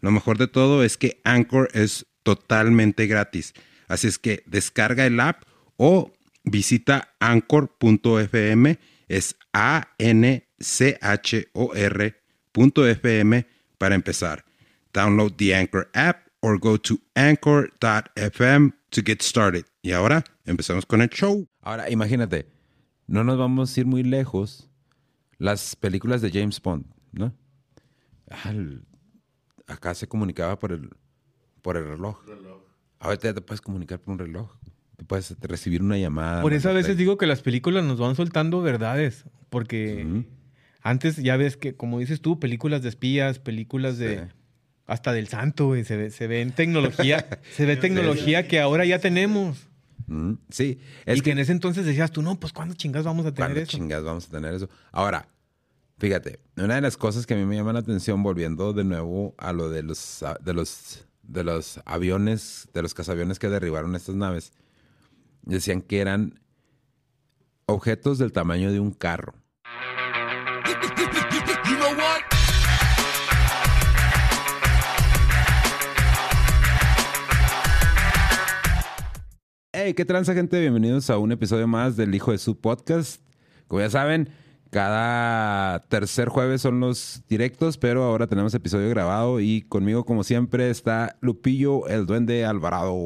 Lo mejor de todo es que Anchor es totalmente gratis. Así es que descarga el app o visita anchor.fm. Es A-N-C-H-O-R.fm para empezar. Download the Anchor app or go to anchor.fm to get started. Y ahora empezamos con el show. Ahora, imagínate, no nos vamos a ir muy lejos. Las películas de James Bond, ¿no? Acá se comunicaba por el, por el reloj. Ahorita ya te puedes comunicar por un reloj. Te puedes recibir una llamada. Por eso a veces digo que las películas nos van soltando verdades. Porque antes ya ves que, como dices tú, películas de espías, películas de. Sí. Hasta del santo, güey. Se ve, se ve en tecnología. se ve tecnología que ahora ya tenemos. Sí, es y que, en ese entonces decías tú, no, pues ¿cuándo chingas vamos a tener ¿Cuándo eso? chingas vamos a tener eso? Ahora, fíjate, una de las cosas que a mí me llama la atención, volviendo de nuevo a lo de los, de los, de los aviones, de los cazaviones que derribaron estas naves, decían que eran objetos del tamaño de un carro. Hey, ¿qué tranza, gente? Bienvenidos a un episodio más del Hijo de su Podcast. Como ya saben, cada tercer jueves son los directos, pero ahora tenemos episodio grabado y conmigo, como siempre, está Lupillo, el Duende Alvarado.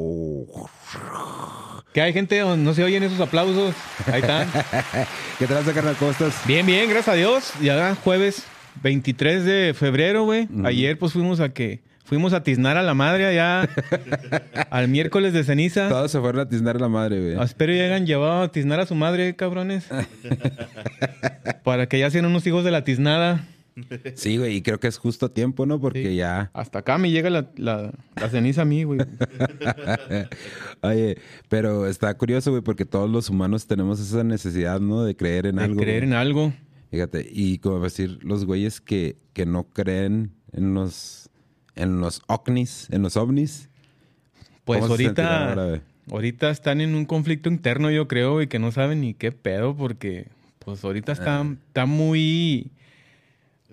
¿Qué hay, gente? ¿No se oyen esos aplausos? Ahí están. ¿Qué tranza, carnal? ¿Cómo estás? bien, bien, gracias a Dios. Ya jueves 23 de febrero, güey. Ayer pues fuimos a que... Fuimos a tiznar a la madre allá al miércoles de ceniza. Todos se fueron a tiznar a la madre, güey. Ah, Espero ya hayan llevado a tiznar a su madre, cabrones. Para que ya sean unos hijos de la tiznada. Sí, güey, y creo que es justo a tiempo, ¿no? Porque Sí. ya... Hasta acá me llega la, la- la ceniza a mí, güey. Oye, pero está curioso, güey, porque todos los humanos tenemos esa necesidad, ¿no? De creer en De algo. creer güey. en algo. Fíjate, y como decir, los güeyes que, que no creen en los en los ovnis, en los ovnis. Pues ¿cómo se sentirán ahorita, ahora, ahorita están en un conflicto interno, yo creo, y que no saben ni qué pedo, porque pues ahorita está, Ah. está muy...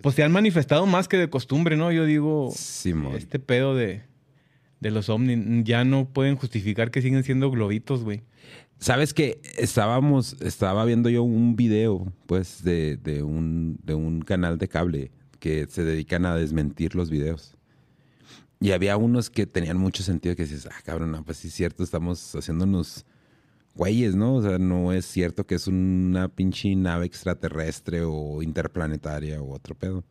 Pues se han manifestado más que de costumbre, ¿no? Yo digo, Simón. este pedo de, de los ovnis ya no pueden justificar que siguen siendo globitos, güey. Sabes que estábamos, estaba viendo yo un video, pues, de, de un, de un canal de cable que se dedican a desmentir los videos. Y había unos que tenían mucho sentido que dices, ah, cabrón, no, pues sí es cierto, estamos haciéndonos güeyes, ¿no? O sea, no es cierto que es una pinche nave extraterrestre o interplanetaria o otro pedo.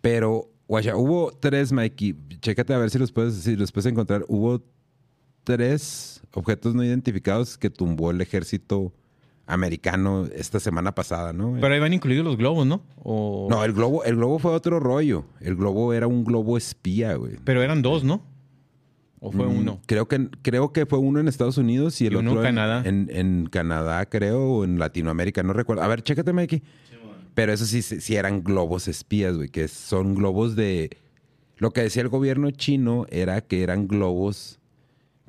Pero, guacha, hubo tres, Mikey, chécate a ver si los puedes, si los puedes encontrar. Hubo tres objetos no identificados que tumbó el ejército americano esta semana pasada, ¿no? Pero ahí van incluidos los globos, ¿no? O... no, el globo, el globo fue otro rollo. El globo era un globo espía, güey. Pero eran dos, ¿no? ¿O fue Mm, uno? Creo que, creo que fue uno en Estados Unidos y el uno otro en en Canadá. En, en Canadá, creo, o en Latinoamérica, no recuerdo. A ver, chécate, Mikey. Pero eso sí sí eran globos espías, güey, que son globos de... Lo que decía el gobierno chino era que eran globos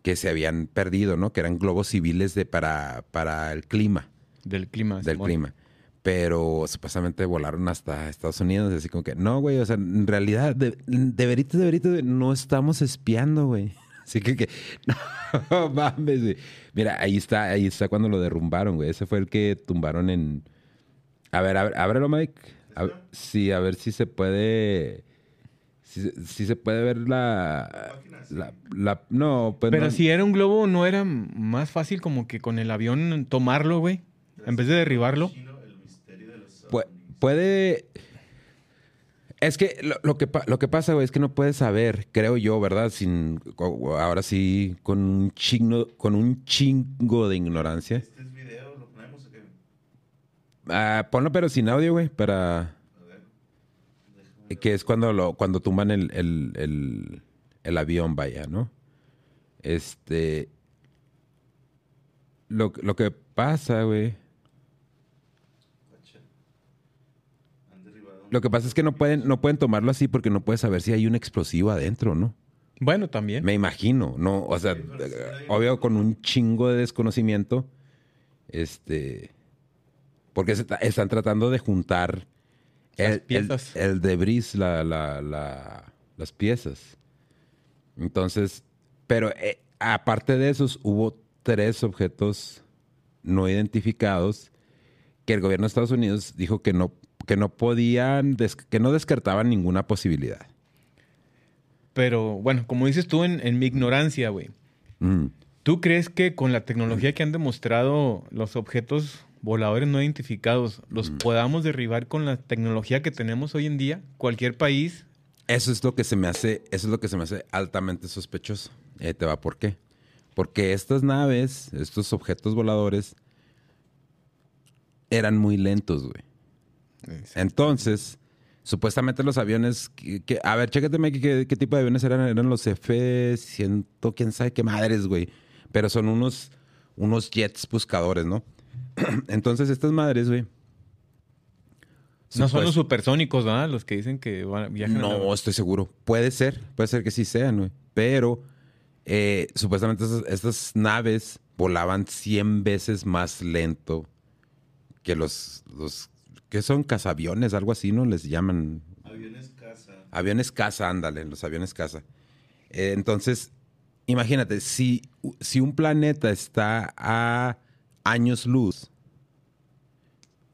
que se habían perdido, ¿no? Que eran globos civiles de para, para el clima, Del clima. del Simón. clima. Pero supuestamente volaron hasta Estados Unidos, así como que, no, güey, o sea, en realidad, de, de veritas, de veritas, no estamos espiando, güey. Así que, que no mames, güey. Mira, ahí está, ahí está cuando lo derrumbaron, güey. Ese fue el que tumbaron en... A ver, a ver, ábrelo, Mike. A ver- sí, a ver si se puede... Si, si se puede ver la... la, la- no, pues Pero no. si era un globo, ¿no era más fácil como que con el avión tomarlo, güey? En vez de derribarlo. Pu- puede. Es que lo, lo que lo que pasa, güey, es que no puedes saber, creo yo, ¿verdad? Sin ahora sí, con un chingo, con un chingo de ignorancia. ¿Este es video? ¿Lo ponemos o qué? Ah, ponlo pero sin audio, güey, para. Que es cuando lo, cuando tumban el, el, el, el avión, vaya, ¿no? Este. Lo, lo que pasa, güey. Lo que pasa es que no pueden, no pueden tomarlo así porque no puedes saber si hay un explosivo adentro, ¿no? Bueno, también. Me imagino, ¿no? O sea, obvio con un chingo de desconocimiento. Este. Porque están tratando de juntar el, el, piezas. el debris, la, la, la- las piezas. Entonces, pero eh, aparte de esos, hubo tres objetos no identificados que el gobierno de Estados Unidos dijo que no, que no podían, que no descartaban ninguna posibilidad. Pero bueno, como dices tú en, en mi ignorancia, güey. Mm. ¿Tú crees que con la tecnología que han demostrado los objetos voladores no identificados, los podamos derribar con la tecnología que tenemos hoy en día? Cualquier país. Eso es lo que se me hace, eso es lo que se me hace altamente sospechoso. Ahí te va, ¿por qué? Porque estas naves, estos objetos voladores, eran muy lentos, güey. Entonces, supuestamente los aviones, que, que- a ver, chécate, ¿qué, qué tipo de aviones eran? Eran los F-100, quién sabe qué madres, güey. Pero son unos, unos jets buscadores, ¿no? Entonces, estas madres, güey. No son los supersónicos, ¿verdad? Los que dicen que van, viajan. no, a- estoy seguro. Puede ser, puede ser que sí sean, güey. Pero eh, supuestamente estas, estas naves volaban 100 veces más lento que los, los que son cazaviones, algo así, ¿no? Les llaman Aviones casa. aviones caza, ándale, los aviones caza. Eh, entonces, imagínate, si, si un planeta está a años luz,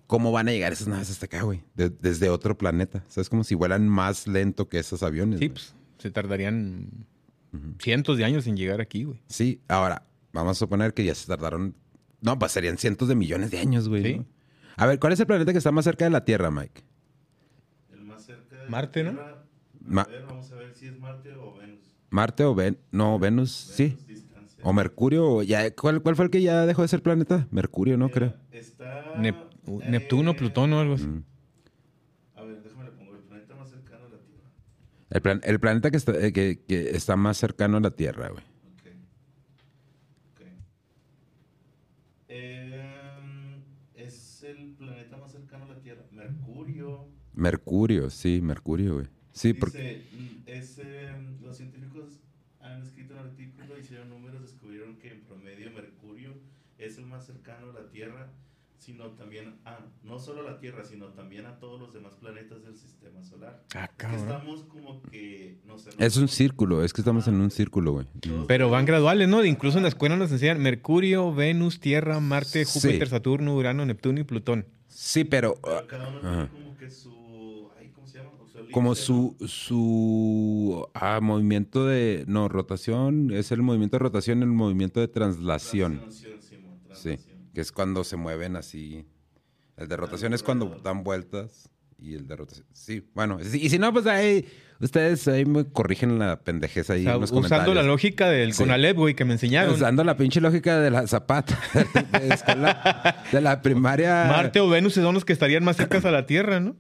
¿cómo van a llegar esas naves hasta acá, güey? De- desde otro planeta. O sea, es como si vuelan más lento que esos aviones. Sí, pues, se tardarían cientos de años en llegar aquí, güey. Sí, ahora, vamos a suponer que ya se tardaron. No, pues serían cientos de millones de años, güey. Sí. ¿no? A ver, ¿cuál es el planeta que está más cerca de la Tierra, Mike? El más cerca de Marte, la ¿no? Tierra. A ver, vamos a ver si es Marte o Venus. ¿Marte o Ven no, Venus? Sí. Venus, distancia. ¿O Mercurio? o Ya, ¿cuál, ¿Cuál fue el que ya dejó de ser planeta? Mercurio, ¿no? Mira, Creo. Está. Nep- eh, Neptuno, Plutón o algo así. Mm. A ver, déjame le pongo el planeta más cercano a la Tierra. El, plan- el planeta que está, eh, que, que está más cercano a la Tierra, güey. Ok. Ok. Es el planeta más cercano a la Tierra. Mercurio. Mercurio, sí, Mercurio, güey. Sí, Dice, porque... mm, es, em, los científicos han escrito un artículo, hicieron números, descubrieron que en promedio Mercurio es el más cercano a la Tierra, sino también a, no solo a la Tierra, sino también a todos los demás planetas del sistema solar. Ah, Es que estamos como que, no sé. Es un círculo, es que estamos en un círculo, güey. Pero van graduales, ¿no? Incluso en la escuela nos enseñan Mercurio, Venus, Tierra, Marte, Sí. Júpiter, Saturno, Urano, Neptuno y Plutón. Sí, pero... Pero ah, cada uno tiene como que su. ay, ¿Cómo se llama? O su como su, su ah, movimiento de... No, rotación, es el movimiento de rotación, el movimiento de traslación. Translación, Simón, Sí, que es cuando se mueven así. El de rotación es cuando dan vueltas y el de rotación. Sí, bueno, y si no, pues ahí ustedes ahí me corrigen la pendejez ahí O sea, en los usando comentarios. la lógica del Sí. Conalep, güey, que me enseñaron. Usando la pinche lógica de la zapata de, escuela- de la primaria. Marte o Venus son los que estarían más cercas a la Tierra, ¿no?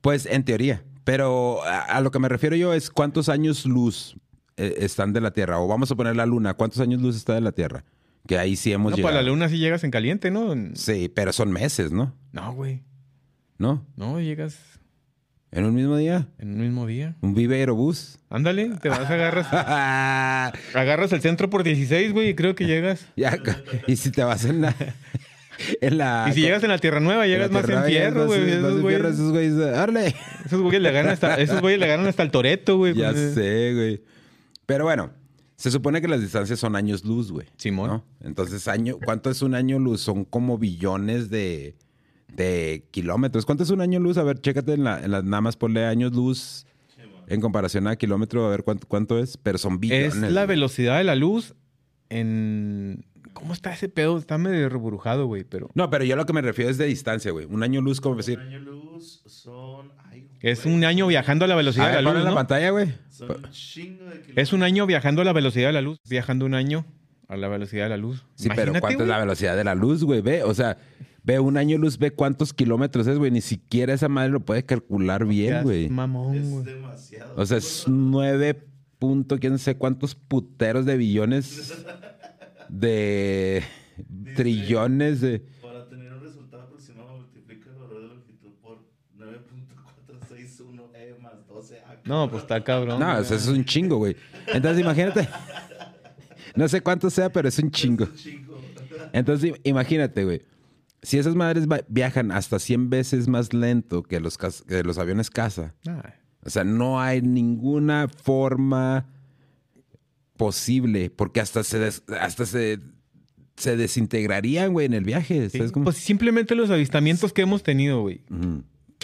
Pues en teoría. Pero a, a lo que me refiero yo es cuántos años luz eh, están de la Tierra. O vamos a poner la Luna. ¿Cuántos años luz está de la Tierra? Que ahí sí hemos No, llegado. para la Luna sí llegas en caliente, ¿no? Sí, pero son meses, ¿no? No, güey. ¿No? No, llegas En un mismo día. en un mismo día. Un Vive Aerobús. Ándale, te vas, agarras, ya, agarras el centro por 16, güey, y creo que llegas. y si te vas en la. En la Y si llegas en la Tierra Nueva, llegas más en fierro, güey. Esos güeyes- Esos güeyes, órale. Esos güeyes le ganan hasta, esos güeyes le ganan hasta el Toreto, güey. Ya Pues, sé, güey. Pero bueno, se supone que las distancias son años luz, güey. Simón. ¿no? Entonces, año, ¿cuánto es un año luz? Son como billones de, de kilómetros. ¿Cuánto es un año luz? A ver, chécate en la, en las nada más ponle años luz en comparación a kilómetro, a ver cuánto, cuánto es. Pero son billones. Es la güey. velocidad de la luz en... ¿Cómo está ese pedo? Está medio reburujado, güey, pero... No, pero yo lo que me refiero es de distancia, güey. Un año luz, como decir. Un año luz son. ay, Es un año viajando a la A velocidad ver, de la luz, la ¿no? pantalla, güey. Son un chingo de kilómetros. Es un año viajando a la velocidad de la luz. Viajando un año a la velocidad de la luz. Sí, pero ¿cuánto es la velocidad de la luz, güey? Ve, o sea, Ve un año luz, ve cuántos kilómetros es, güey. Ni siquiera esa madre lo puede calcular bien, güey. Mamón, Es güey. demasiado. O sea, es nueve punto, quién sé cuántos puteros de billones de trillones de... Para tener un resultado aproximado, multiplica el valor de longitud por 9.461 E más 12A. No, pues está cabrón. No, güey. o sea, es un chingo, güey. Entonces, imagínate. No sé cuánto sea, pero es un chingo. Chingo. Entonces, im- imagínate, güey. Si esas madres viajan hasta 100 veces más lento que los, que los aviones caza, o sea, no hay ninguna forma posible, porque hasta se, des- hasta se, se desintegrarían, güey, en el viaje. sí. ¿sabes cómo? Pues simplemente los avistamientos que hemos tenido, güey,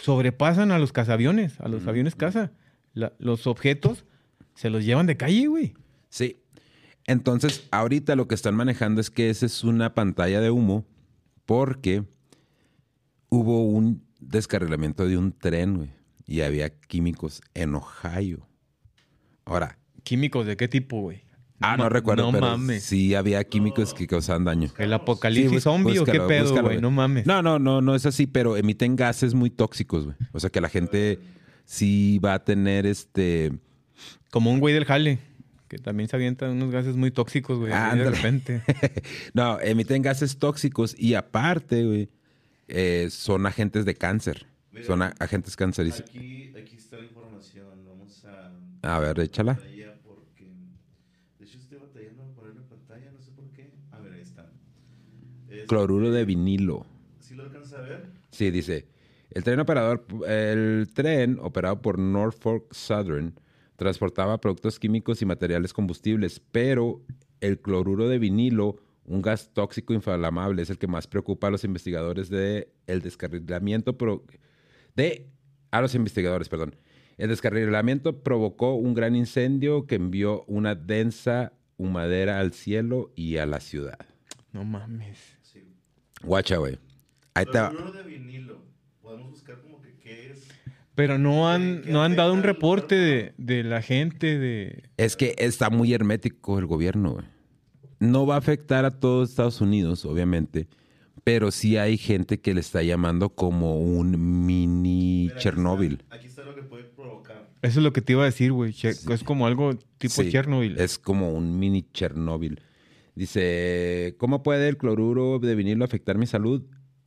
sobrepasan a los cazaviones, a los aviones caza. La- los objetos se los llevan de calle, güey. Sí. Entonces, ahorita lo que están manejando es que esa es una pantalla de humo porque hubo un descarrilamiento de un tren, güey, y había químicos en Ohio. Ahora, ¿Químicos de qué tipo, güey? Ah, no recuerdo, no pero mames. sí había químicos que causaban daño. ¿El apocalipsis Sí, zombie o qué pedo, güey? No mames. No, no, no, no es así, pero emiten gases muy tóxicos, güey. O sea que la gente sí va a tener este... Como un güey del jale, que también se avientan unos gases muy tóxicos, güey. así de repente. no, emiten gases tóxicos y aparte, güey, eh, son agentes de cáncer. Mira, son agentes cancerígenos. Aquí, aquí está la información. Vamos a. A ver, échala. pantalla Porque. De hecho, estoy batallando en ponerlo en pantalla. No sé por qué. A ver, ahí está. Es- Cloruro de vinilo. ¿Sí lo alcanza a ver? Sí, dice. El tren operador, el tren operado por Norfolk Southern transportaba productos químicos y materiales combustibles, pero el cloruro de vinilo, un gas tóxico inflamable, es el que más preocupa a los investigadores de el descarrilamiento pro- de a los investigadores, perdón. El descarrilamiento provocó un gran incendio que envió una densa humadera al cielo y a la ciudad. No mames. Guacha, güey. Ahí te va. Cloruro de vinilo. Podemos buscar como que qué es. Pero no han, ¿Qué no han dado un reporte de, de la gente de... Es que está muy hermético el gobierno, güey. No va a afectar a todo Estados Unidos, obviamente, pero sí hay gente que le está llamando como un mini Mira, aquí Chernóbil. está- Aquí está lo que puede provocar. Eso es lo que te iba a decir, güey. Che- Es como algo tipo Sí, Chernobyl. Es como un mini Chernóbil. Dice, ¿cómo puede el cloruro de vinilo afectar mi salud?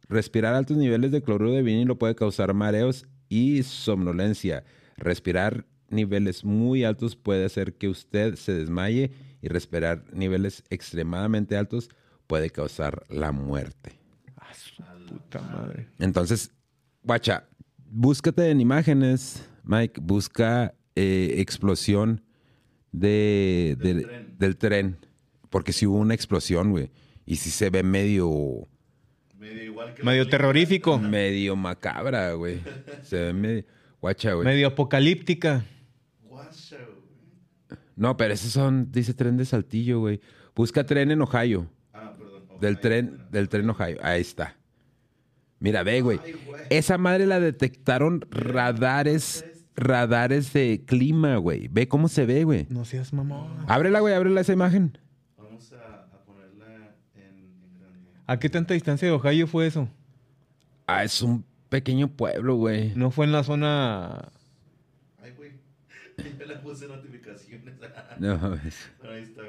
Respirar altos niveles de cloruro de vinilo puede causar mareos y somnolencia. Respirar niveles muy altos puede hacer que usted se desmaye y respirar niveles extremadamente altos puede causar la muerte. Ah, su puta madre. Entonces, guacha, búscate en imágenes, Mike, busca eh, explosión de, Del de- tren. del tren. Porque si hubo una explosión, güey. Y si se ve medio, Medio igual que. Medio terrorífico. medio macabra, güey. Se ve medio... Guacha, güey. Medio apocalíptica. Guasha, güey. No, pero esos son, dice tren de Saltillo, güey. Busca tren en Ohio. Ah, perdón. Del Ohio, tren, bueno. del tren Ohio. Ahí está. Mira, ve, güey. Esa madre la detectaron radares, radares de clima, güey. Ve cómo se ve, güey. No seas mamón. Ábrela, güey, ábrela esa imagen. Vamos a, a ponerla en, en grande. ¿A qué tanta distancia de Ohio fue eso? Ah, es un pequeño pueblo, güey. No fue en la zona... Ay, güey. Ya le puse notificaciones. No, mames. Ahí está.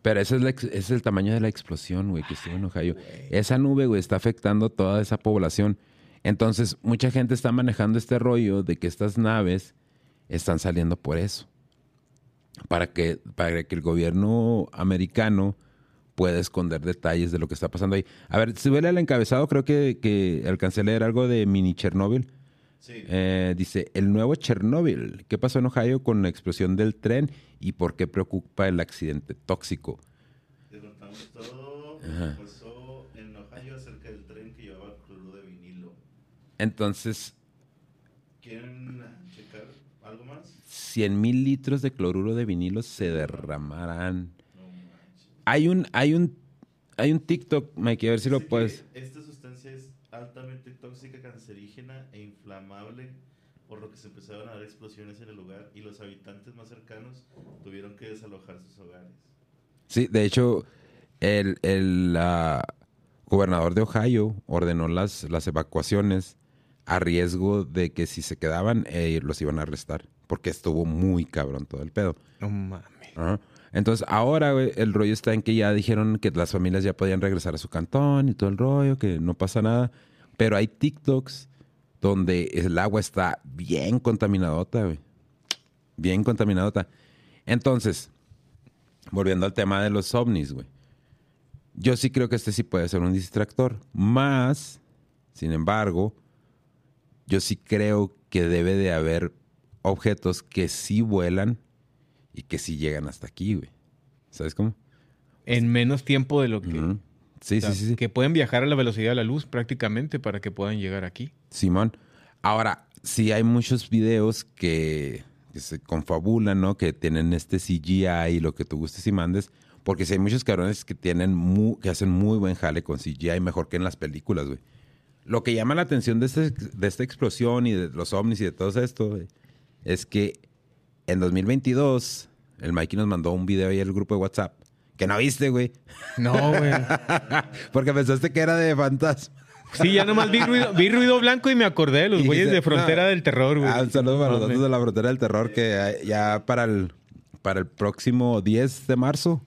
Pero ese es, la ex- ese es el tamaño de la explosión, güey, que estuvo en Ohio. Esa nube, güey, está afectando toda esa población. Entonces, mucha gente está manejando este rollo de que estas naves están saliendo por eso. Para que, para que el gobierno americano pueda esconder detalles de lo que está pasando ahí. A ver, si huele el encabezado, creo que, que alcancé a leer algo de mini Chernóbil. Sí. Eh, dice, el nuevo Chernóbil. ¿Qué pasó en Ohio con la explosión del tren y por qué preocupa el accidente tóxico? Te contamos todo. Ajá. Pasó en Ohio acerca del tren que llevaba cloruro de vinilo. Entonces, ¿Quieren checar algo más? 100 mil litros de cloruro de vinilo se derramarán. Hay un, hay un, hay un TikTok, Mikey, a ver si lo Dice puedes. Esta sustancia es altamente tóxica, cancerígena e inflamable, por lo que se empezaron a dar explosiones en el lugar y los habitantes más cercanos tuvieron que desalojar sus hogares. Sí, de hecho, el, el, ah, gobernador de Ohio ordenó las, las evacuaciones a riesgo de que si se quedaban, eh, los iban a arrestar. Porque estuvo muy cabrón todo el pedo. No mames. Ajá. Entonces, ahora, el rollo está en que ya dijeron que las familias ya podían regresar a su cantón y todo el rollo, que no pasa nada. Pero hay TikToks donde el agua está bien contaminadota, güey. Bien contaminadota. Entonces, volviendo al tema de los ovnis, güey. Yo sí creo que este sí puede ser un distractor. Más, sin embargo, yo sí creo que debe de haber objetos que sí vuelan y que sí llegan hasta aquí, güey. ¿Sabes cómo? En menos tiempo de lo que... Sí, o sea, sí, sí, sí. Que pueden viajar a la velocidad de la luz prácticamente para que puedan llegar aquí. Simón. Ahora, sí hay muchos videos que, que se confabulan, ¿no? Que tienen este CGI y lo que tú gustes y mandes. Porque sí hay muchos cabrones que tienen mu- que hacen muy buen jale con CGI, mejor que en las películas, güey. Lo que llama la atención de, este- de esta explosión y de los ovnis y de todo esto, güey, es que en 2022 el Mikey nos mandó un video ahí al grupo de WhatsApp. Que no viste, güey. No, güey. Porque pensaste que era de fantasma. Sí, ya nomás vi ruido, vi ruido blanco y me acordé de los Y güeyes de Frontera no. del Terror, güey. Ah, un saludo para No, los datos de la frontera del terror que ya para el, para el próximo 10 de marzo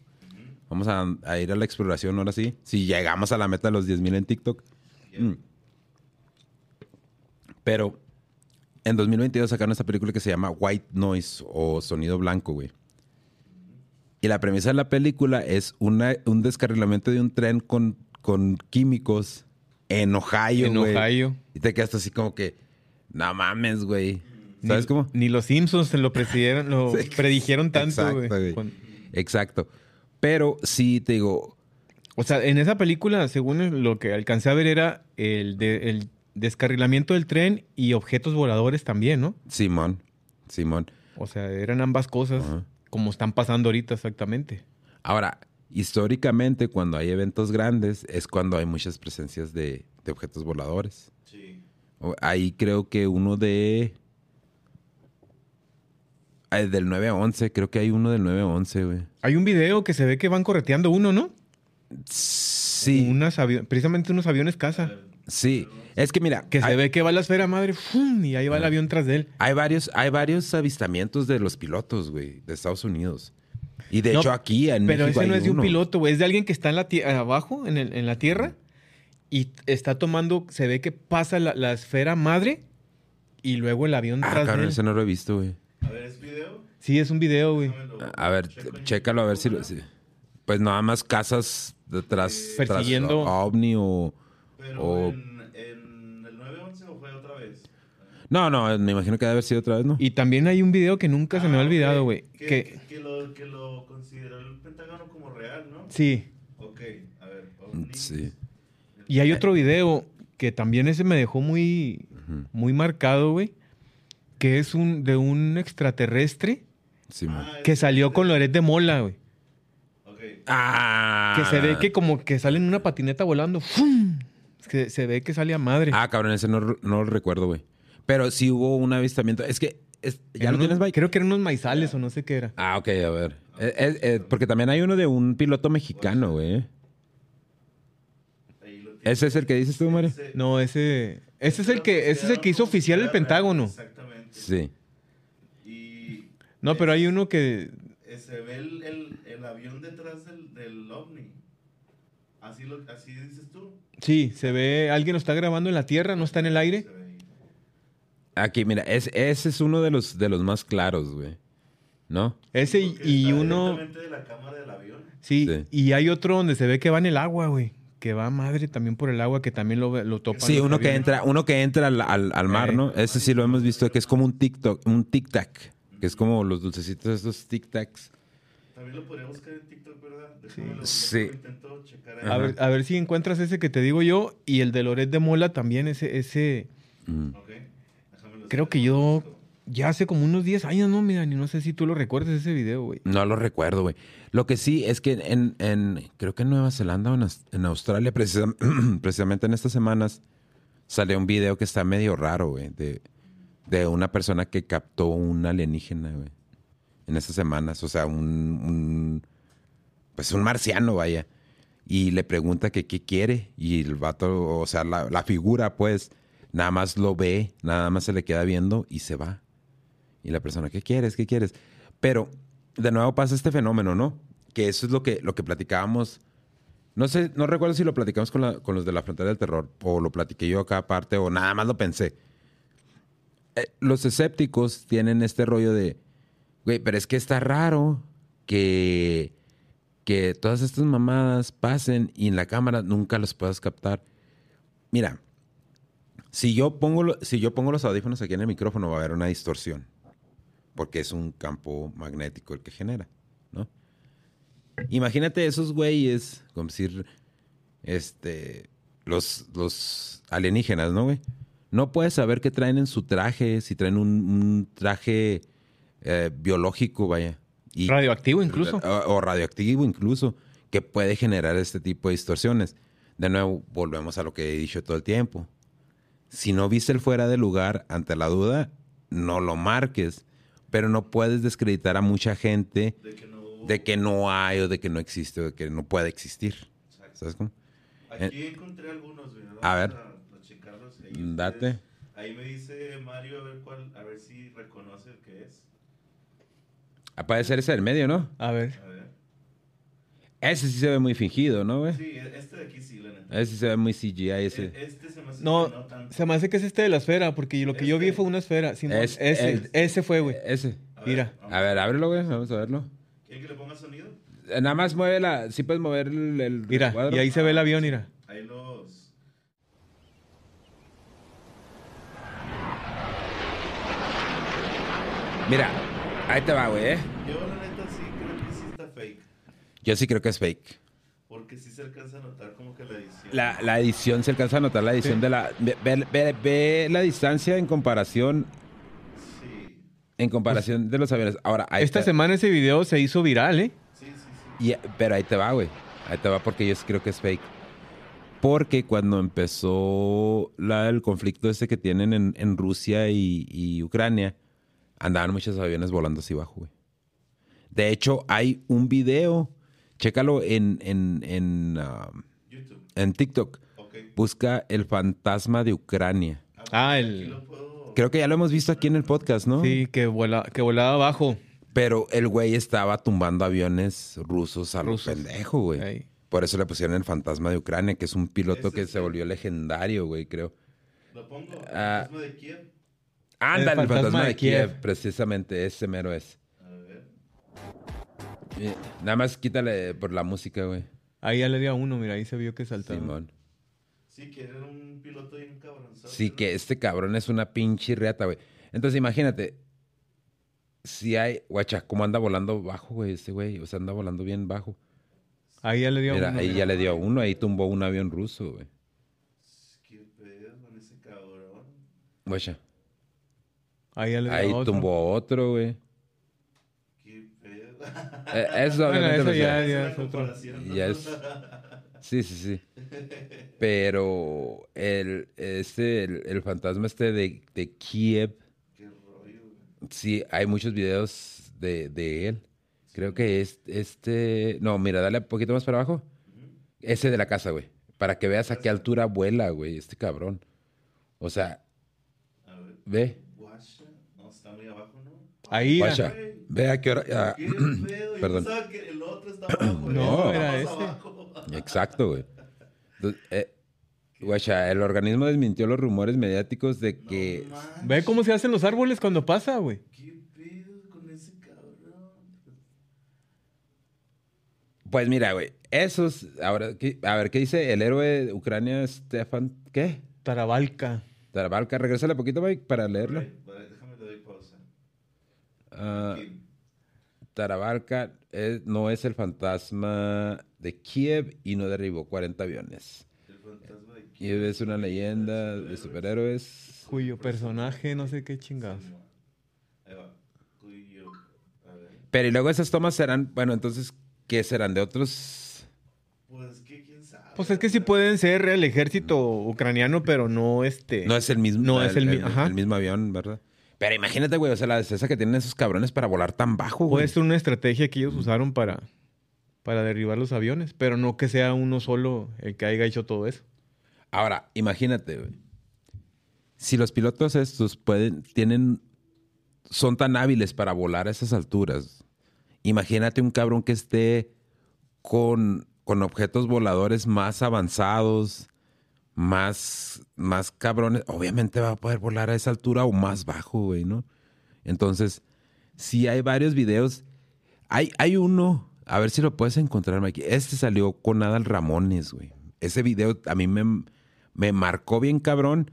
vamos a, a ir a la exploración ahora sí. Si llegamos a la meta de los 10.000 en TikTok. Mm. Pero en 2022 sacaron esta película que se llama White Noise o Sonido Blanco, güey. Y la premisa de la película es una, un descarrilamiento de un tren con, con químicos en Ohio, En güey. Ohio. Y te quedas así como que, no mames, güey. ¿Sabes ni, cómo? Ni los Simpsons lo, presidieron, lo Sí. predijeron tanto, Exacto, güey. Exacto. Pero sí, te digo, O sea, en esa película, según lo que alcancé a ver, era el, de- el descarrilamiento del tren y objetos voladores también, ¿no? Simón, Simón. O sea, eran ambas cosas como están pasando ahorita exactamente. Ahora, históricamente, cuando hay eventos grandes, es cuando hay muchas presencias de, de objetos voladores. Sí. Ahí creo que uno de... ah, Del 9-11, creo que hay uno del 9-11, güey. Hay un video que se ve que van correteando uno, ¿no? Sí, Unas precisamente unos aviones caza. Sí. Es que mira, Que se hay, ve que va la esfera madre ¡fum! y ahí va el avión tras de él. hay varios, hay varios avistamientos de los pilotos, güey, de Estados Unidos. Y de No, hecho aquí en Pero México ese no hay es de un piloto, güey. Es de alguien que está en la abajo, en, el- en la tierra, y está tomando, se ve que pasa la, la esfera madre y luego el avión Ah, tras de él. ese no lo he visto, güey. A ver, ¿es video? Sí, es un video, güey. A ver, chécalo a ver si lo... Pues nada más casas detrás... tras Persiguiendo. ovni o... Pero o- en, en el 911 o fue otra vez. No, no, me imagino que debe haber sido otra vez, ¿no? Y también hay un video que nunca se me ha Ah, olvidado, güey. Que, Que, que lo, que lo consideró el Pentágono como real, ¿no? sí. Ok, a ver. ovnis. Sí. Y hay otro video que también ese me dejó muy, muy marcado, güey. Que es un de un extraterrestre Sí. Ah, que salió con Loret de Mola, güey. Ok. Ah. Que se ve que como que sale en una patineta volando. ¡fum! Que se ve que sale a madre. Ah, cabrón, ese no, no lo recuerdo, güey. Pero sí hubo un avistamiento. Es que... es- ¿Ya lo unos- tienes, Mike? Creo que eran unos maizales o no sé qué era. Ah, ok, a ver. Eh, eh, eh, porque también hay uno de un piloto mexicano, güey. ¿Ese es el que dices tú, Mario? No, ese. Ese es el que, ese es el que hizo oficial el Pentágono. Exactamente. Sí. Y No, pero hay uno que. se ve el, el, el avión detrás del, del ovni. Así, lo, así dices tú. Sí, se ve. Alguien lo está grabando en la tierra, no está en el aire. Aquí, mira, es- ese es uno de los, de los más claros, güey. ¿No? Ese y, uno. directamente de la cámara del avión. Sí, Sí. y hay otro donde se ve que va en el agua, güey. Que va madre también por el agua, que también lo, ve- lo topan. Sí, uno que entra, uno que entra al, al- al mar, Eh. ¿no? Ese sí lo hemos visto, que es como un TikTok, un tic-tac, que es como los dulcecitos estos tic-tacs. También lo podría buscar en TikTok, ¿verdad? Déjame lo- Sí. intento checar ahí. A ver, a ver si encuentras ese que te digo yo y el de Loret de Mola también, ese, ese. Mm. Creo que yo ya hace como unos 10 años, ¿no? Mira, ni no sé si tú lo recuerdas ese video, güey. No lo recuerdo, güey. Lo que sí es que en, en- creo que en Nueva Zelanda o en, Aus- en Australia, precisam- precisamente en estas semanas, salió un video que está medio raro, güey, de, de una persona que captó un alienígena, güey. En estas semanas, o sea, un, un- pues un marciano, vaya. y le pregunta que qué quiere y el vato, o sea, la, la figura pues nada más lo ve, nada más se le queda viendo y se va. Y la persona, ¿qué quieres? ¿Qué quieres? Pero de nuevo pasa este fenómeno, ¿no? Que eso es lo que, lo que platicábamos. No sé, no recuerdo si lo platicamos con, la- con los de la frontera del terror o lo platiqué yo acá aparte o nada más lo pensé. Eh, los escépticos tienen este rollo de, güey, pero es que está raro que, que todas estas mamadas pasen y en la cámara nunca los puedas captar. Mira, si yo pongo, si yo pongo los audífonos aquí en el micrófono va a haber una distorsión, porque es un campo magnético el que genera, ¿no? Imagínate esos güeyes, como decir, este, los, los alienígenas, ¿no, güey? No puedes saber qué traen en su traje, si traen un traje eh, biológico, vaya. Y- Radioactivo incluso. o, o radioactivo incluso, que puede generar este tipo de distorsiones. De nuevo, volvemos a lo que he dicho todo el tiempo. Si no viste el fuera de lugar ante la duda, no lo marques. Pero no puedes descreditar a mucha gente De que no hubo. de que no hay o de que no existe o de que no puede existir. Exacto. ¿Sabes cómo? Aquí encontré algunos, A ver. A, a checarlos ahí Date. ustedes. Ahí me dice Mario a ver cuál, a ver si reconoce el que es. Ah, Puede ser ese del medio, ¿no? A ver. A ver. Ese sí se ve muy fingido, ¿no, güey? Sí, este de aquí sí, la neta. Ese sí se ve muy CGI, ese. E- Este se me hace No, que no tanto. se me hace que es este de la esfera, porque lo que yo vi Este. fue una esfera. Es- ese, es- ese fue, güey. Ese. A mira. A ver, ábrelo, güey. Vamos a verlo. ¿Quieren que le ponga sonido? Eh, Nada más mueve la... Sí puedes mover el, el Mira, recuadro. y ahí se ve el avión, mira. Ahí los. Mira, ahí te va, güey, ¿eh? Yo la neta sí creo que sí está fake. Yo sí creo que es fake. Porque sí se alcanza a notar como que la edición. La, la edición, se alcanza a notar la edición Sí. de la... Ve, ve- ve- ve la distancia en comparación... Sí. En comparación de los aviones. Ahora, ahí Esta te- semana ese video se hizo viral, ¿eh? Sí, sí, sí. y- pero ahí te va, güey. Ahí te va porque yo sí creo que es fake. Porque cuando empezó la, el conflicto este que tienen en, en Rusia y, y Ucrania, andaban muchos aviones volando así abajo, güey. De hecho, hay un video, chécalo en, en, en, ah, YouTube. en TikTok. Ok. Busca el fantasma de Ucrania. Ah, Aquí el... Creo que ya lo hemos visto aquí en el podcast, ¿no? Sí, que, vuela, que volaba abajo. Pero el güey estaba tumbando aviones rusos a los Rusos. pendejo, güey. Por eso le pusieron el fantasma de Ucrania, que es un piloto que se el- volvió legendario, güey, creo. Lo pongo. Ah. Fantasma de Kiev. Ándale, el fantasma, de, Kiev. Kiev. precisamente, ese mero es. A ver. Eh, Nada más quítale por la música, güey. Ahí ya le di a uno, mira, ahí se vio que saltaba. Simón. Sí, que era un piloto bien cabronzote. Sí, ¿no? que este cabrón es una pinche reata, güey. Entonces imagínate, si hay, guacha, cómo anda volando bajo, güey, ese güey. O sea, anda volando bien bajo. Ahí ya le dio a Mira, uno. ahí mira. ya le dio a uno, ahí tumbó un avión ruso, güey. ¿Qué pedo con ese cabrón? Guacha. Ahí otro. tumbó otro, güey. ¿Qué pedo? Eh, eso Bueno, obviamente eso ya- Es ya una es otro. Ya es- Sí, sí, sí. Pero el, este, el, el fantasma este de, de Kiev, Qué rollo, güey. sí, hay muchos videos de, de él. Creo que es este... No, mira, dale un poquito más para abajo. Ese de la casa, güey. Para que veas a qué altura vuela, güey, este cabrón. O sea, A ver. ve, Guacha. No, está muy abajo, ¿no? Ahí, guacha, güey. ve a qué hora... ah, Perdón. pensaba que el otro estaba abajo. No, era ese. abajo. Exacto, güey. Entonces, eh, guacha, el organismo desmintió los rumores mediáticos de que... Ve cómo se hacen los árboles cuando pasa, güey. ¿Qué pedo con ese cabrón? Pues mira, güey, esos... Ahora, ¿qué- a ver, ¿qué dice el héroe de Ucrania, Stefan? ¿Qué? Tarabalca. Tarabalca, regrésale poquito, Mike, para leerlo. Vale, vale, déjame le doy pausa. Aquí. Tarabalca es- no es el fantasma de Kiev y no derribó 40 aviones. El fantasma de Kiev es una leyenda de superhéroes. Cuyo personaje, no sé qué chingados. Ahí va. Cuyo. A ver. Pero y luego esas tomas serán, bueno, entonces, ¿qué serán? ¿De otros? Pues que quién sabe. Pues es que sí pueden ser el ejército ucraniano, pero no este. No es el mismo, No es el ajá. el mismo avión, ¿verdad? Pero imagínate, güey, o sea, la destreza que tienen esos cabrones para volar tan bajo, güey. Puede ser una estrategia que ellos usaron para, para derribar los aviones, pero no que sea uno solo el que haya hecho todo eso. Ahora, imagínate, güey. Si los pilotos estos pueden, tienen, son tan hábiles para volar a esas alturas, imagínate un cabrón que esté con, con objetos voladores más avanzados, más, más cabrones. Obviamente va a poder volar a esa altura o más bajo, güey, ¿no? Entonces, sí hay varios videos. Hay, hay uno, a ver si lo puedes encontrar, Mikey. Este salió con Adal Ramones, güey. Ese video a mí me, me marcó bien cabrón.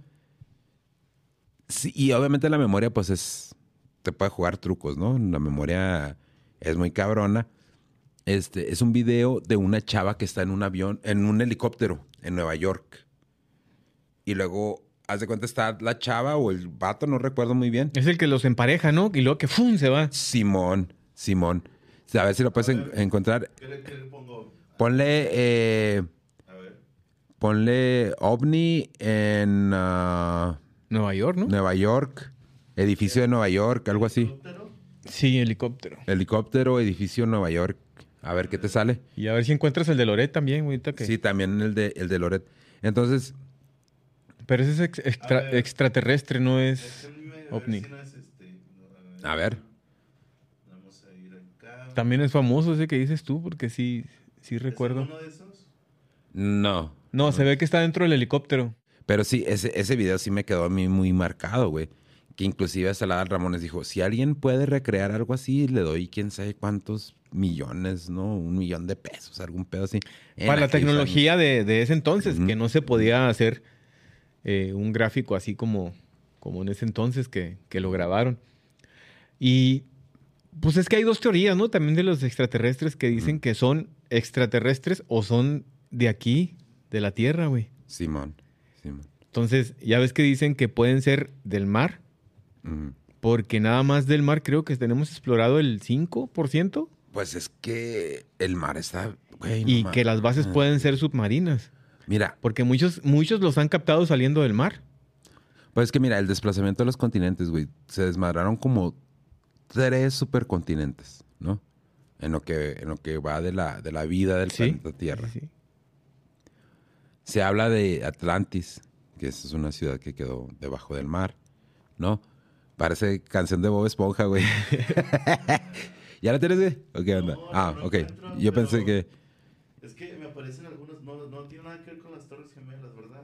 Sí, y obviamente la memoria, pues es. Te puede jugar trucos, ¿no? La memoria es muy cabrona. Este es un video de una chava que está en un avión, en un helicóptero en Nueva York. Y luego, haz de cuenta, está la chava o el vato, no recuerdo muy bien. Es el que los empareja, ¿no? Y luego que ¡fum! se va. Simón, Simón. A ver si lo puedes en- encontrar. ¿Qué le, qué le pongo? Ponle, eh, A ver. ponle OVNI en ah, Nueva York, ¿no? Nueva York, edificio de Nueva York, algo así. ¿Helicóptero? Sí, helicóptero. Helicóptero, edificio Nueva York. A ver qué te sale. Y a ver si encuentras el de Loret también, ahorita que. Sí, también el de, el de Loret. Entonces, Pero ese es ex- extra- A ver. extraterrestre, no es. Me- a ver ovni. si no es este. a ver. Vamos a ir acá. También es famoso ese que dices tú, porque sí, sí ¿Es recuerdo. uno de esos? No. No, se ve que está dentro del helicóptero. Pero sí, ese, ese video sí me quedó a mí muy marcado, güey. Que inclusive hasta la Ramones dijo, si alguien puede recrear algo así, le doy quién sabe cuántos millones, ¿no? Un millón de pesos, algún pedo así. Para la tecnología de, de ese entonces, que no se podía hacer eh, un gráfico así como, como en ese entonces que, que lo grabaron. Y pues es que hay dos teorías, ¿no? También de los extraterrestres que dicen que son extraterrestres o son de aquí, de la Tierra, güey. Simón, Simón. Entonces, ya ves que dicen que pueden ser del mar, porque nada más del mar creo que tenemos explorado el 5%. Pues es que el mar está, güey. y que las bases Ah. pueden ser submarinas. Mira, Porque muchos, muchos los han captado saliendo del mar. pues es que mira, el desplazamiento de los continentes, güey, se desmadraron como tres supercontinentes, ¿no? En lo que, en lo que va de la, de la vida del planeta Tierra. Sí, sí. Se habla de Atlantis, que es una ciudad que quedó debajo del mar, ¿no? Parece canción de Bob Esponja, güey. ¿Ya la tienes, güey? ¿O qué onda? No, ah, ok. Yo pensé pero- que... Es que me aparecen algunos. No, no tiene nada que ver con las Torres Gemelas, ¿verdad?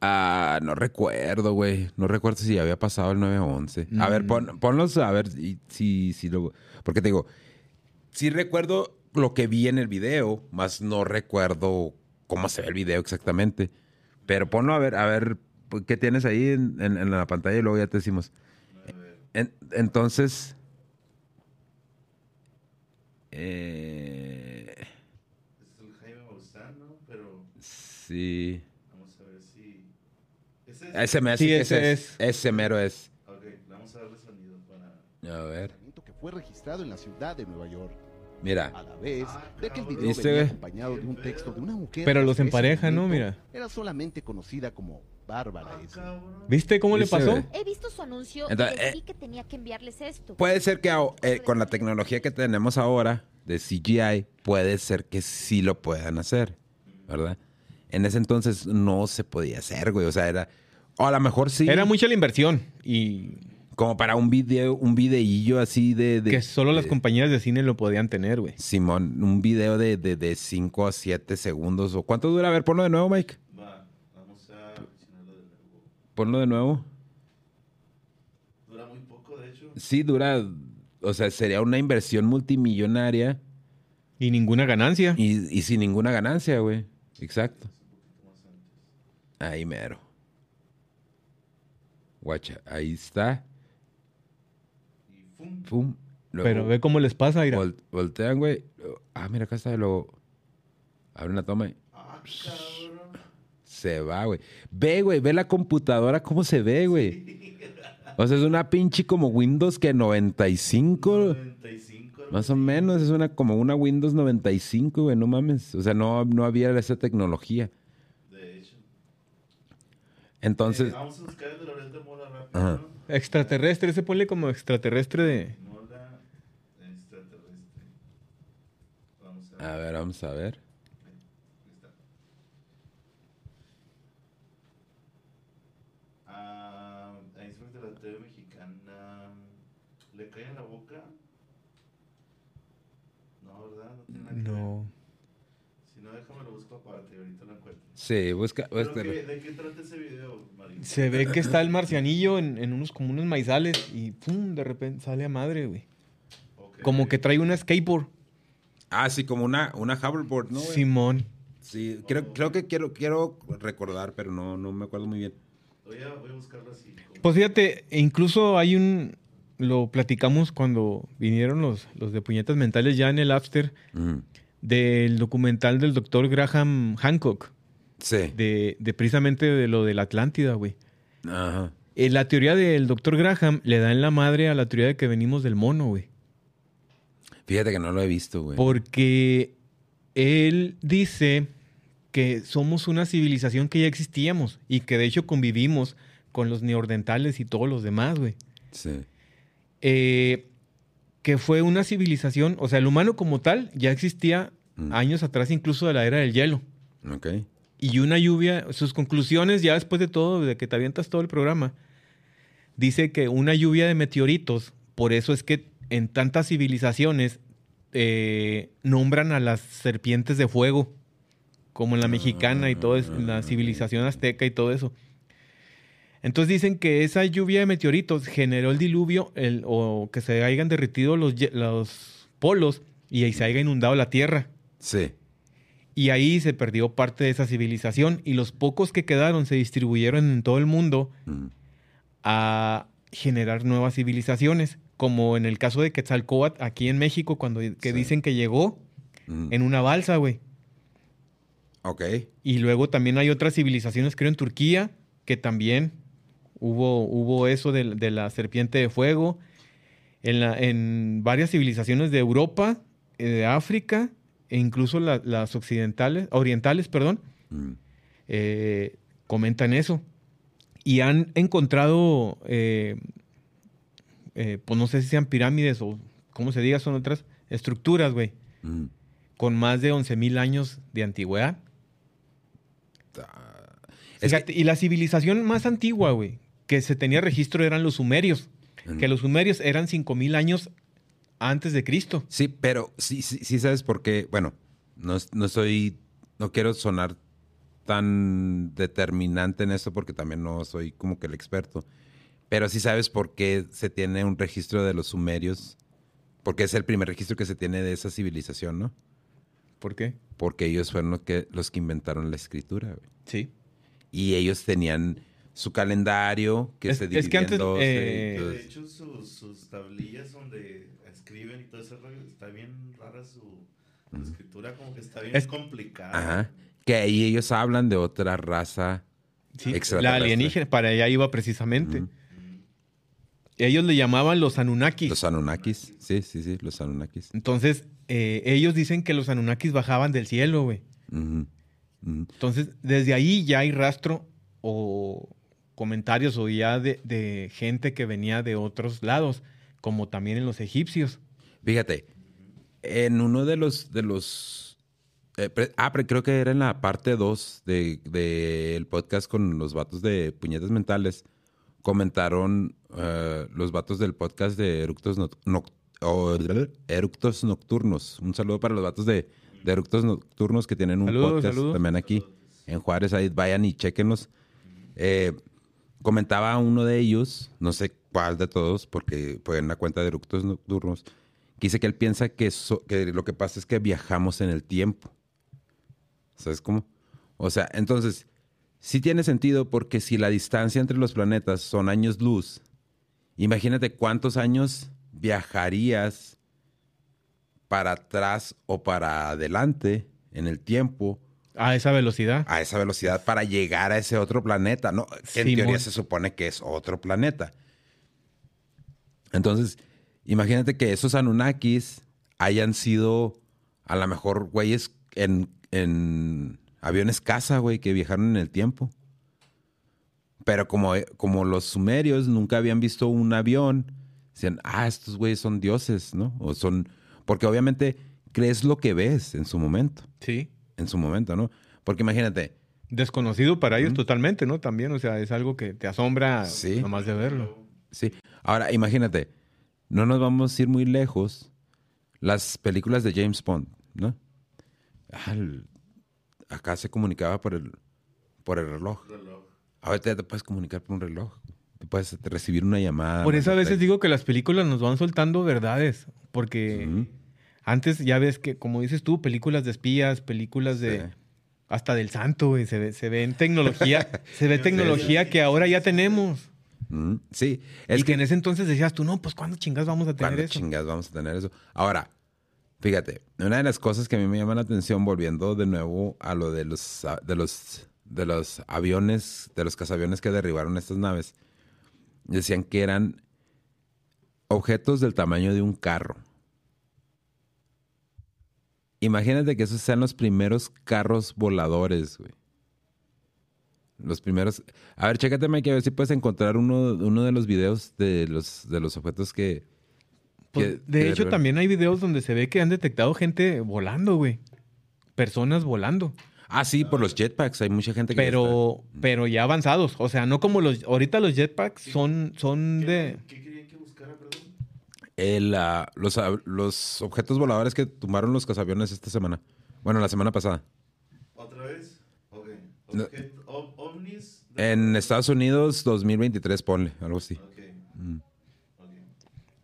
Ah, no recuerdo, güey. No recuerdo si había pasado el 9 o 11. A ver, Mm. pon- ponlos a ver si, si, si lo... Porque te digo, sí recuerdo lo que vi en el video, más no recuerdo cómo se ve el video exactamente. Pero ponlo a ver, a ver pues, qué tienes ahí en, en- en la pantalla y luego ya te decimos. En- entonces... Eh, Este es el Jaime Maussan, ¿no? Pero sí... vamos a ver si. Ese es. Ese, me hace- Sí, ese ese es. Ese mero es. Ok, vamos a darle sonido para. A ver. que fue registrado en la ciudad de Nueva York. Mira. A la vez Ah, de que el video ¿Viste, venía güey? acompañado de un texto de una mujer. Pero los empareja, ¿no? Mira. Era solamente conocida como Bárbara Ah. ¿Viste cómo le ¿Viste, pasó? güey? He visto su anuncio Entonces, y eh, decidí que tenía que enviarles esto. Puede ser que eh, con la tecnología que tenemos ahora de CGI, puede ser que sí lo puedan hacer, ¿verdad? En ese entonces no se podía hacer, güey. O sea, era. O a lo mejor sí. Era mucha la inversión y Como para un video, un videillo así de. de- que solo las de- compañías de cine lo podían tener, güey. Simón, un video de 5 a 7 segundos. ¿O cuánto dura? A ver, ponlo de nuevo, Mike. Va, vamos a de. Ponlo de nuevo. Dura muy poco, de hecho. Sí, dura. O sea, sería una inversión multimillonaria Y ninguna ganancia. y, y sin ninguna ganancia, güey. Exacto. Un poquito más antes. Ahí mero. Guacha, ahí está. Y ¡fum! Luego Pero ve cómo les pasa, mira. vol- voltean, güey. Ah, mira, acá está. Luego abren la toma y ¡Ah, cabrón! se va, güey. Ve, güey, ve la computadora cómo se ve, güey. O sea, es una pinche como Windows que 95. 95. algo Más o menos, es una como una Windows 95, güey, no mames. O sea, no, no había esa tecnología. Entonces, Eh, vamos a buscar el de Loret de Mola rápido, Ajá. ¿no? Extraterrestre, se pone como extraterrestre de. Mola extraterrestre. Vamos a ver. A ver, vamos a ver. Ahí está. Ah, ahí es de la TV mexicana. ¿Le cae en la boca? No, ¿verdad? No tiene nada que no, aparte, ahorita encuentro. Sí, busca. ¿Pero busca- qué- ¿De qué trata ese video, Mario? Se ve que está el marcianillo en, en unos como unos maizales y pum, de repente sale a madre, güey. Como que trae una skateboard. Ah, sí, como una, una hoverboard, ¿no? güey? Simón. Sí, creo, creo que quiero, quiero recordar, pero no, no me acuerdo muy bien. Voy a, voy a así. como- Pues fíjate, incluso hay un. Lo platicamos cuando vinieron los, los de puñetas mentales ya en el after Mm. Del documental del doctor Graham Hancock, Sí. de, de precisamente de lo de la Atlántida, güey. Ajá. Eh, la teoría del doctor Graham le da en la madre a la teoría de que venimos del mono, güey. Fíjate que no lo he visto, güey. Porque él dice que somos una civilización que ya existíamos y que de hecho convivimos con los neordentales y todos los demás, güey. Sí. Eh, que fue una civilización, o sea, el humano como tal ya existía Mm. años atrás incluso de la era del hielo. Ok. Y una lluvia, sus conclusiones ya después de todo, de que te avientas todo el programa, dice que una lluvia de meteoritos, por eso es que en tantas civilizaciones eh, nombran a las serpientes de fuego, como en la mexicana y todo eso, en la civilización azteca y todo eso. Entonces dicen que esa lluvia de meteoritos generó el diluvio el- o que se hayan derretido los, polos y ahí se haya inundado la tierra. Sí. Y ahí se perdió parte de esa civilización y los pocos que quedaron se distribuyeron en todo el mundo Mm. a generar nuevas civilizaciones, como en el caso de Quetzalcóatl aquí en México cuando que Sí. dicen que llegó Mm. en una balsa, güey. Ok. Y luego también hay otras civilizaciones, creo en Turquía, que también hubo, hubo eso de, de la serpiente de fuego. En, la- en varias civilizaciones de Europa, eh, de África, e incluso la- las occidentales, orientales, perdón, Mm. eh, comentan eso. Y han encontrado, eh, eh, pues no sé si sean pirámides o cómo se diga, son otras estructuras, güey, Mm. con más de 11.000 años de antigüedad. Ah. Es y la civilización más antigua, güey, que se tenía registro eran los sumerios. Mm. Que los sumerios eran 5000 años antes de Cristo. Sí, pero sí, sí, sí sabes por qué. Bueno, no, no soy, no quiero sonar tan determinante en eso porque también no soy como que el experto. Pero sí sabes por qué se tiene un registro de los sumerios, porque es el primer registro que se tiene de esa civilización, ¿no? ¿Por qué? Porque ellos fueron los que, los que inventaron la escritura, güey. Sí. Y ellos tenían su calendario que Es- se es dividía que antes, en doce, eh, Que de hecho, sus, sus tablillas donde escriben y todo ese rollo, está bien rara su escritura, como que está bien Es- complicada. Ajá. Que ahí ellos hablan de otra raza. Sí, la alienígena, para allá iba precisamente. Ellos le llamaban los Anunnakis. Los Anunnakis. Sí, sí, sí, los Anunnakis. Entonces, eh, ellos dicen que los Anunnakis bajaban del cielo, güey. Entonces, desde ahí ya hay rastro o comentarios o ya de, de gente que venía de otros lados, como también en los egipcios. Fíjate, en uno de los, de los, eh, pre- ah, pero creo que era en la parte 2 del de, el podcast con los vatos de puñetas mentales, comentaron eh, los vatos del podcast de Eructos, Noc- Noc- o- Eructos Nocturnos. Un saludo para los vatos de, de Eructos Nocturnos que tienen un Saludos, podcast saludos. también aquí en Juárez. Ahí vayan y chequenlos. Eh, comentaba uno de ellos, no sé cuál de todos, porque fue en la cuenta de Eructos Nocturnos, que dice que él piensa que, so- que lo que pasa es que viajamos en el tiempo. ¿Sabes cómo? O sea, entonces, sí tiene sentido porque si la distancia entre los planetas son años luz, imagínate cuántos años viajarías para atrás o para adelante en el tiempo A esa velocidad. a esa velocidad para llegar a ese otro planeta, ¿no? Que en teoría se supone que es otro planeta. Entonces, imagínate que esos Anunnakis hayan sido a lo mejor güeyes en, en aviones caza, güey, que viajaron en el tiempo. Pero como, como los sumerios nunca habían visto un avión, decían, ah, estos güeyes son dioses, ¿no? O son. Porque obviamente crees lo que ves en su momento. Sí. En su momento, ¿no? Porque imagínate, Desconocido para ellos totalmente, ¿no? También, o sea, es algo que te asombra Sí. nomás de verlo. sí. Ahora, imagínate, no nos vamos a ir muy lejos. Las películas de James Bond, ¿no? Ah, el- acá se comunicaba por el, por el reloj. reloj. Ahorita ya te puedes comunicar por un reloj. Te puedes recibir una llamada. Por eso a veces digo que las películas nos van soltando verdades, porque. Antes ya ves que, como dices tú, películas de espías, películas de... Sí. Hasta del santo, güey, se ve, se ve en tecnología, se ve tecnología que ahora ya tenemos. Ujú. Sí, Es es que que en ese entonces decías tú, no, pues ¿cuándo chingas vamos a tener ¿Cuándo eso? chingas vamos a tener eso? Ahora, fíjate, una de las cosas que a mí me llama la atención, volviendo de nuevo a lo de los, de los, de los aviones, de los cazaviones que derribaron estas naves, decían que eran objetos del tamaño de un carro. Imagínate que esos sean los primeros carros voladores, güey. Los primeros. A ver, chécate, Mike, a ver si puedes encontrar uno, uno de los videos de los, de los objetos que. Pues, que- de que hecho, también hay videos donde se ve que han detectado gente volando, güey. Personas volando. Ah, sí, por los jetpacks. Hay mucha gente que. ya Pero, pero ya avanzados. O sea, no como los. Ahorita los jetpacks son, son de. ¿Qué querían que buscara, perdón? está. El, ah, los, los objetos voladores que tumbaron los cazaviones esta semana. Bueno, la semana pasada. ¿Otra vez? Ok. No. Ovnis. de- En Estados Unidos, 2023, ponle, algo así. Ok. Mm. ok.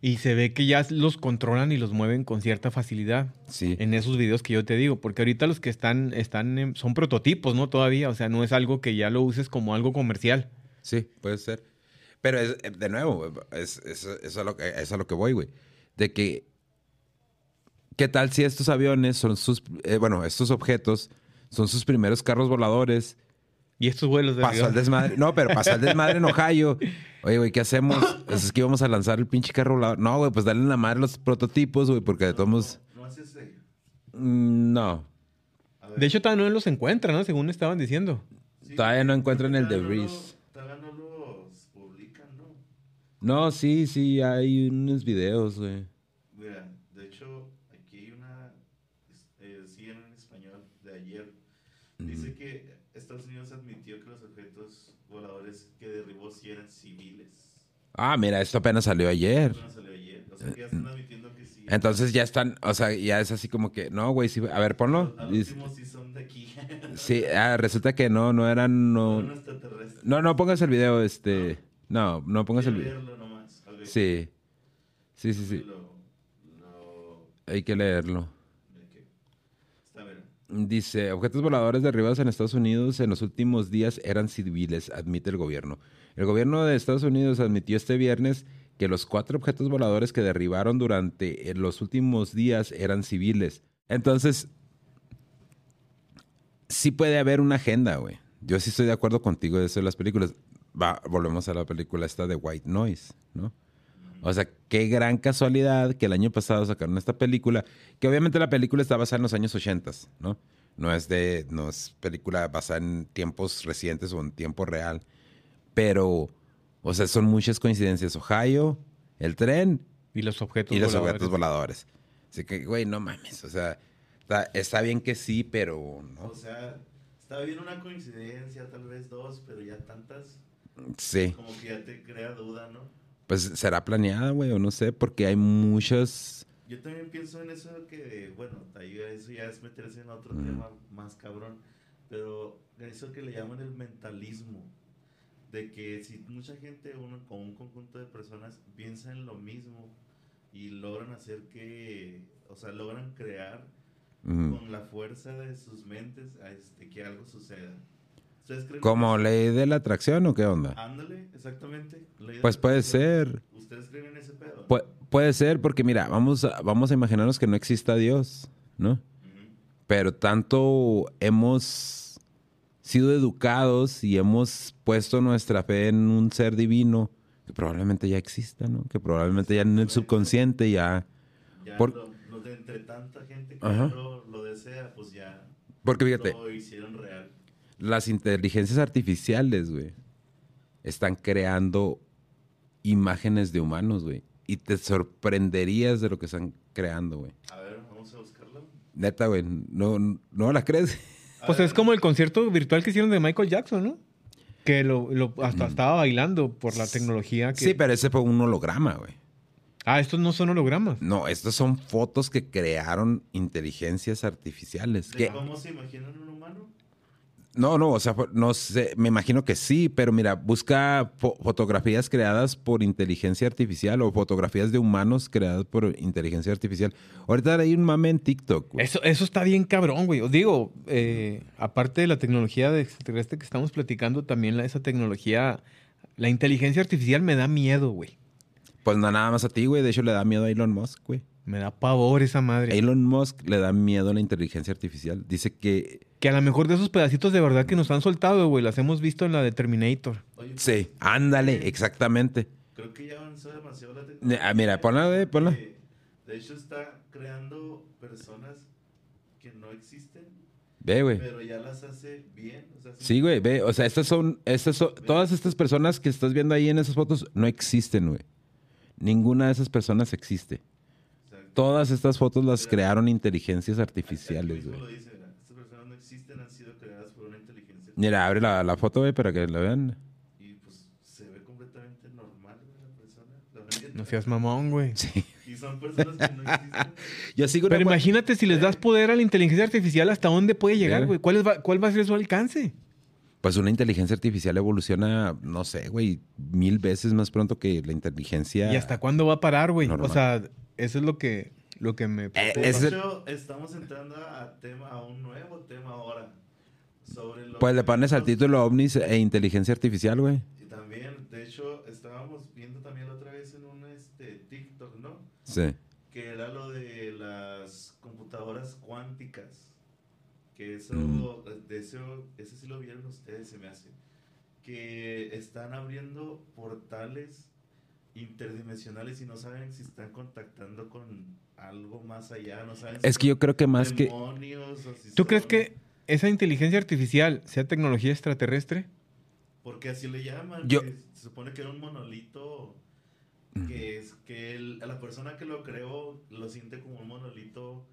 Y se ve que ya los controlan y los mueven con cierta facilidad. Sí. En esos videos que yo te digo. Porque ahorita los que están, están en- son prototipos, ¿no? Todavía. O sea, no es algo que ya lo uses como algo comercial. Sí, puede ser. Pero es, eh, de nuevo, es, es, es a lo que, es a lo que voy, güey. De que, ¿qué tal si estos aviones son sus, eh, bueno, estos objetos son sus primeros carros voladores? Y estos vuelos de Pasó avión. el desmadre. No, pero pasó el desmadre en Ohio. Oye, güey, ¿qué hacemos? Es que íbamos a lanzar el pinche carro volador. No, güey, pues dale en la madre los prototipos, güey, porque de todos modos... No, no es ese. mm, No. De hecho, todavía no los encuentran, ¿no? Según estaban diciendo. Sí, todavía no encuentran el todavía no debris. lo- Todavía no los publican, ¿no? No, sí, sí, hay unos videos, güey. Mira, de hecho, aquí hay una, eh, sí en español, de ayer. Dice que Estados Unidos admitió que los objetos voladores que derribó sí eran civiles. Ah, mira, esto apenas salió ayer. No salió ayer. O sea, que ya están admitiendo que sí. Entonces ya están, o sea, ya es así como que, no, güey, sí, a ver, ponlo. Al último sí son de aquí. Sí, ah, resulta que no, no eran, no. Extraterrestres. No, no pongas el video, este. No, no pongas el video. leerlo nomás. Sí. Sí, sí, sí. Lo, lo, Hay que leerlo. Dice, objetos voladores derribados en Estados Unidos en los últimos días eran civiles, admite el gobierno. El gobierno de Estados Unidos admitió este viernes que los cuatro objetos voladores que derribaron durante eh, los últimos días eran civiles. Entonces, sí puede haber una agenda, güey. Yo sí estoy de acuerdo contigo de eso de las películas. Va, volvemos a la película esta de White Noise, ¿no? O sea, qué gran casualidad que el año pasado sacaron esta película, que obviamente la película está basada en los años 80, ¿no? No es de, no es película basada en tiempos recientes o en tiempo real. Pero, o sea, son muchas coincidencias. Ohio, el tren Y los objetos y los voladores. objetos voladores. Así que, güey, no mames. O sea, está, está bien que sí, pero no. O sea, está bien una coincidencia, tal vez dos, pero ya tantas, Sí. como que ya te crea duda, ¿no? Pues será planeada, güey, o no sé, porque hay muchas. Yo también pienso en eso que, bueno, eso ya es meterse en otro Mm. tema más cabrón, pero eso que le llaman el mentalismo, de que si mucha gente uno, con un conjunto de personas piensa en lo mismo y logran hacer que, o sea, logran crear mm, con la fuerza de sus mentes este, que algo suceda. ¿Ustedes creen ¿Como ley de la atracción o qué onda? Ándale, exactamente. Pues puede ser. ¿Ustedes creen en ese pedo? Pu- puede ser, porque mira, vamos a, vamos a imaginarnos que no exista Dios, ¿no? Pero tanto hemos sido educados y hemos puesto nuestra fe en un ser divino que probablemente ya exista, ¿no? Que probablemente ya en el subconsciente ya... Ya Por- lo, lo de entre tanta gente que lo, lo desea, pues ya Porque fíjate, lo hicieron real. Las inteligencias artificiales, güey, están creando imágenes de humanos, güey. Y te sorprenderías de lo que están creando, güey. A ver, vamos a buscarlo. Neta, güey, no, no la crees. Pues es como el concierto virtual que hicieron de Michael Jackson, ¿no? Que lo, lo- hasta estaba bailando por la tecnología que... Sí, pero ese fue un holograma, güey. Ah, estos no son hologramas. No, estas son fotos que crearon inteligencias artificiales. ¿De Que, cómo se imaginan un humano? No, no, o sea, no sé, me imagino que sí, pero mira, busca fo- fotografías creadas por inteligencia artificial o fotografías de humanos creadas por inteligencia artificial. Ahorita hay un mame en TikTok. güey. Eso, eso está bien cabrón, güey. Digo, eh, aparte de la tecnología de extraterrestre que estamos platicando, también la, esa tecnología, la inteligencia artificial me da miedo, güey. Pues no nada más a ti, güey. De hecho, le da miedo a Elon Musk, güey. Me da pavor esa madre. Elon Musk le da miedo a la inteligencia artificial. Dice que Que a lo mejor de esos pedacitos de verdad que nos han soltado, güey, las hemos visto en la de Terminator. Oye, sí, ándale, exactamente. creo que ya avanzó demasiado la tecnología. ah, mira, ponla, güey, ponla. De, de hecho, está creando personas que no existen, Ve, güey. pero ya las hace bien. O sea, Sí, güey, ve. O sea, estas son, estas son, todas estas personas que estás viendo ahí en esas fotos no existen, güey. Ninguna de esas personas existe. Exacto. Todas estas fotos las Mira. crearon inteligencias artificiales, güey. Estas personas no existen, han sido creadas por una inteligencia. Mira, abre la, la foto, güey, para que la vean. Y pues se ve completamente normal güey, la persona. la. No seas mamón, güey. Sí. Y son personas que no existen. Yo sigo una Pero imagínate si les das poder a la inteligencia artificial, ¿hasta dónde puede llegar, güey? ¿Cuál, va- ¿Cuál va a ser su alcance? Pues una inteligencia artificial evoluciona, no sé, güey, mil veces más pronto que la inteligencia. ¿Y hasta cuándo va a parar, güey? O sea, eso es lo que, lo que me... Eh, De ese- hecho, estamos entrando a, tema, a un nuevo tema ahora. Sobre lo Pues le pones al título ovnis e inteligencia artificial, güey. Y también, de hecho, estábamos viendo también la otra vez en un este, TikTok, ¿no? Sí. Que era lo de las computadoras cuánticas. Que eso, Mm. de eso, ese sí lo vieron ustedes, se me hace. Que están abriendo portales interdimensionales y no saben si están contactando con algo más allá, no saben si Es que yo creo que son más que. demonios o si ¿Tú crees que esa inteligencia artificial sea tecnología extraterrestre? Porque así le llaman. Yo- que se supone que era un monolito. Que es que el- la persona que lo creó lo siente como un monolito.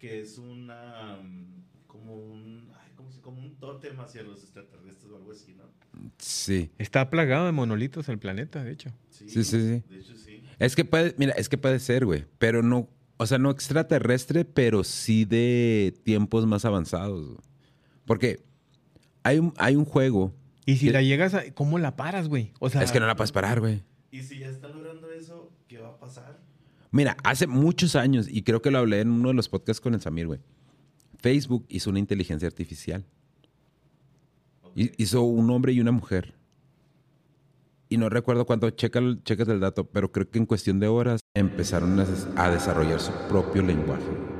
Que es una. mm, Como un. Ay, ¿cómo se- como un tótem hacia los extraterrestres o algo así, ¿no? Sí. Está plagado de monolitos el planeta, de hecho. Sí, sí, sí. De hecho, sí. Es que puede, mira, es que puede ser, güey. Pero no, o sea, no extraterrestre, pero sí de tiempos más avanzados. güey. Porque hay un, hay un juego. Y si la llegas a... ¿Cómo la paras, güey? O sea... es que no la puedes parar, güey. Y si ya están logrando eso, ¿qué va a pasar? Mira, hace muchos años, y creo que lo hablé en uno de los podcasts con el Samir, güey. Facebook hizo una inteligencia artificial. Hizo un hombre y una mujer. Y no recuerdo cuánto, checa, checas el dato, pero creo que en cuestión de horas empezaron a desarrollar su propio lenguaje.